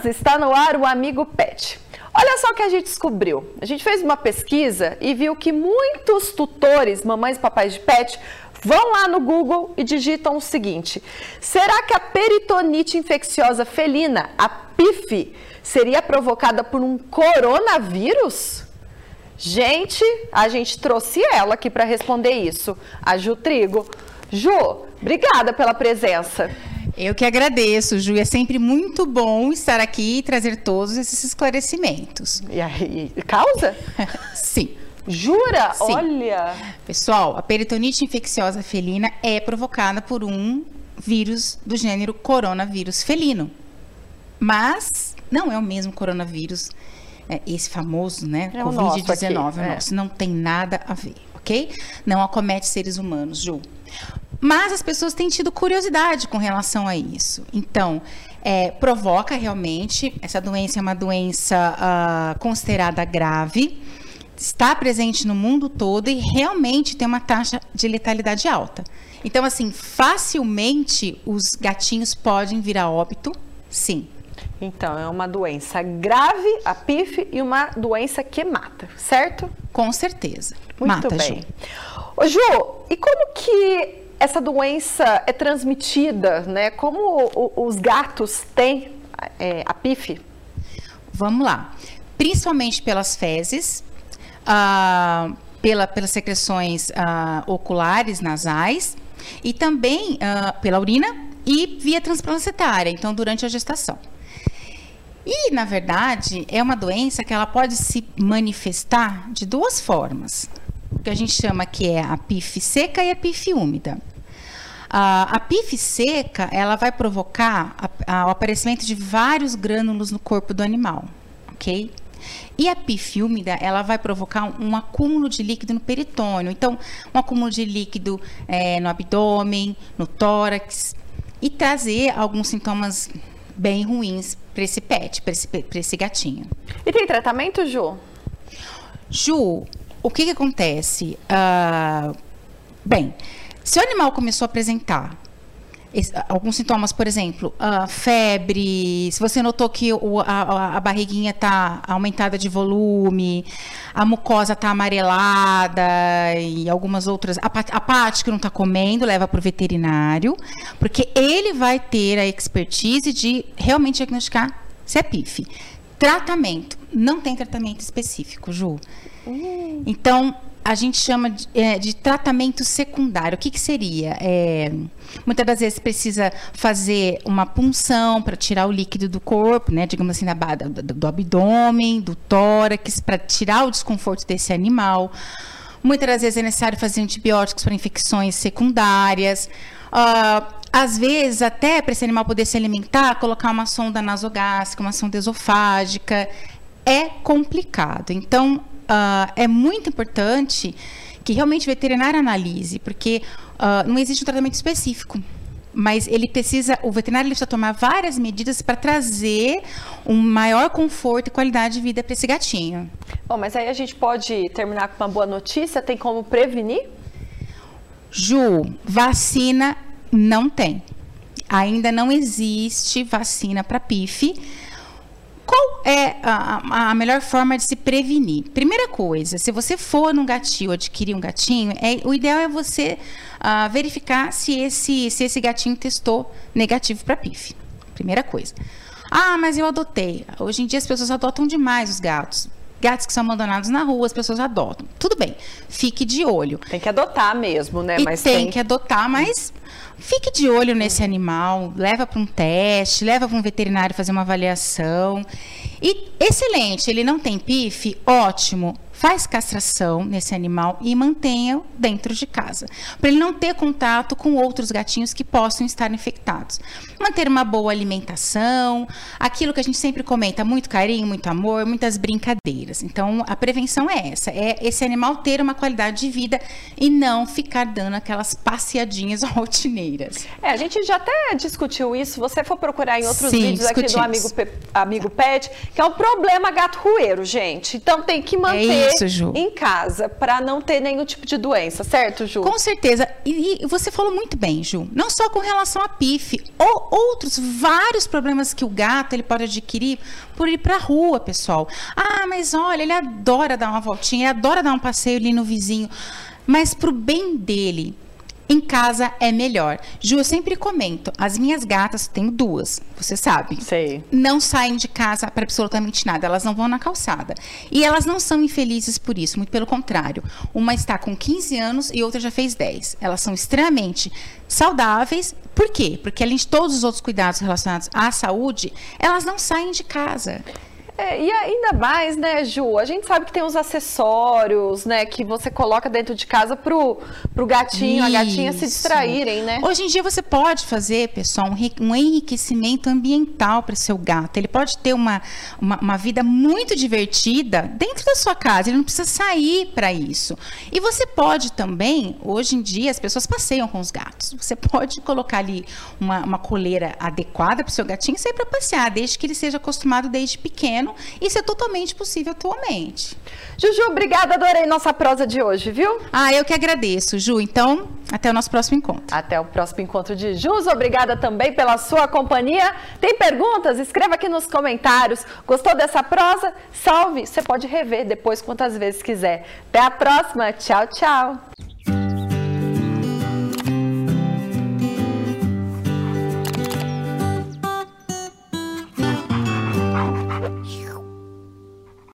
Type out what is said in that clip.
Meninas, está no ar o Amigo Pet. Olha só o que a gente descobriu. A gente fez uma pesquisa e viu que muitos tutores, mamães e papais de pet, vão lá no Google e digitam o seguinte: será que a peritonite infecciosa felina, a PIF, seria provocada por um coronavírus? Gente, a gente trouxe ela aqui para responder isso, a Ju Trigo. Ju, obrigada pela presença. Eu que agradeço, Ju. É sempre muito bom estar aqui e trazer todos esses esclarecimentos. E aí, causa? Sim. Jura? Sim. Olha. Pessoal, a peritonite infecciosa felina é provocada por um vírus do gênero coronavírus felino. Mas não é o mesmo coronavírus, é, esse famoso, né? É o nosso Covid-19. aqui, o é. nosso. Não tem nada a ver, ok? Não acomete seres humanos, Ju. Mas as pessoas têm tido curiosidade com relação a isso. Então, é, provoca realmente, essa doença é uma doença ah, considerada grave, está presente no mundo todo e realmente tem uma taxa de letalidade alta. Então, assim, facilmente os gatinhos podem vir a óbito, sim. Então, é uma doença grave, a PIF, e uma doença que mata, certo? Com certeza. Muito Mata, bem. Ju. Ô, Ju, e como que essa doença é transmitida, né? Como os gatos têm é, a PIF? Vamos lá. Principalmente pelas fezes, ah, pela, pelas secreções ah, oculares, nasais, e também ah, pela urina e via transplacentária, então durante a gestação. E, na verdade, é uma doença que ela pode se manifestar de duas formas. Que a gente chama que é a PIF seca e a PIF úmida. A, a PIF seca, ela vai provocar a- a- o aparecimento de vários grânulos no corpo do animal, ok? E a PIF úmida, ela vai provocar um, um acúmulo de líquido no peritônio. Então, um acúmulo de líquido eh, no abdômen, no tórax, e trazer alguns sintomas bem ruins para esse pet, para esse, esse gatinho. E tem tratamento, Ju? Ju, o que, que acontece? Ah, bem, se o animal começou a apresentar alguns sintomas, por exemplo, ah, febre, se você notou que o- a, a- barriguinha está aumentada de volume, a mucosa está amarelada e algumas outras, a, a parte que não está comendo, leva para o veterinário, porque ele vai ter a expertise de realmente diagnosticar se é PIF. Tratamento, não tem tratamento específico, Ju. Então, a gente chama de, é, de tratamento secundário. O que, que seria? É, muitas das vezes precisa fazer uma punção para tirar o líquido do corpo, né? Digamos assim, da, do, do- abdômen, do tórax, para tirar o desconforto desse animal. Muitas das vezes é necessário fazer antibióticos para infecções secundárias. Ah, às vezes, até para esse animal poder se alimentar, colocar uma sonda nasogástrica, uma sonda esofágica. É complicado. Então, ah, é muito importante que realmente o veterinário analise, porque ah, não existe um tratamento específico. Mas ele precisa, o veterinário precisa tomar várias medidas para trazer um maior conforto e qualidade de vida para esse gatinho. Bom, mas aí a gente pode terminar com uma boa notícia. Tem como prevenir? Ju, vacina não tem. Ainda não existe vacina para PIF. Qual é a, a- melhor forma de se prevenir? Primeira coisa, se você for num gatinho, adquirir um gatinho, é, o ideal é você ah, verificar se esse, se esse gatinho testou negativo para PIF. Primeira coisa. Ah, mas eu adotei. Hoje em dia as pessoas adotam demais os gatos. Gatos que são abandonados na rua, as pessoas adotam. Tudo bem, fique de olho. Tem que adotar mesmo, né? E mas tem, que adotar, mas fique de olho nesse animal, leva para um teste, leva para um veterinário fazer uma avaliação. E excelente, ele não tem PIF, ótimo. Faz castração nesse animal e mantenha dentro de casa, para ele não ter contato com outros gatinhos que possam estar infectados. Manter uma boa alimentação, aquilo que a gente sempre comenta, muito carinho, muito amor, muitas brincadeiras. Então, a prevenção é essa, é esse animal ter uma qualidade de vida e não ficar dando aquelas passeadinhas rotineiras. É, a gente já até discutiu isso. Se você for procurar em outros Sim, vídeos aqui do discutimos. amigo, amigo Pet, que é o problema gato rueiro, gente. Então tem que manter Isso, Ju. em casa para não ter nenhum tipo de doença, certo, Ju? Com certeza. E, e, você falou muito bem, Ju. Não só com relação a PIF, ou outros vários problemas que o gato ele pode adquirir por ir para a rua, pessoal. Ah, mas olha, ele adora dar uma voltinha, ele adora dar um passeio ali no vizinho. Mas para o bem dele, em casa é melhor. Ju, eu sempre comento, as minhas gatas, tenho duas, você sabe. Sei. Não saem de casa para absolutamente nada, elas não vão na calçada. E elas não são infelizes por isso, muito pelo contrário. Uma está com 15 anos e outra já fez 10. Elas são extremamente saudáveis. Por quê? Porque além de todos os outros cuidados relacionados à saúde, elas não saem de casa. É, e ainda mais, né, Ju? A gente sabe que tem uns acessórios, né, que você coloca dentro de casa pro, pro gatinho, Isso. a gatinha se distraírem, né? Hoje em dia você pode fazer, pessoal, um enriquecimento ambiental para seu gato. Ele pode ter uma, uma, uma, vida muito divertida dentro da sua casa. Ele não precisa sair para isso. E você pode também, hoje em dia, as pessoas passeiam com os gatos. Você pode colocar ali uma, uma coleira adequada para o seu gatinho e sair para passear, desde que ele seja acostumado desde pequeno isso é totalmente possível atualmente. Juju, obrigada, adorei nossa prosa de hoje, viu? Ah, eu que agradeço, Ju. Então, até o nosso próximo encontro. Até o próximo encontro de Jus. Obrigada também pela sua companhia. Tem perguntas? Escreva aqui nos comentários. Gostou dessa prosa? Salve! Você pode rever depois quantas vezes quiser. Até a próxima. Tchau, tchau.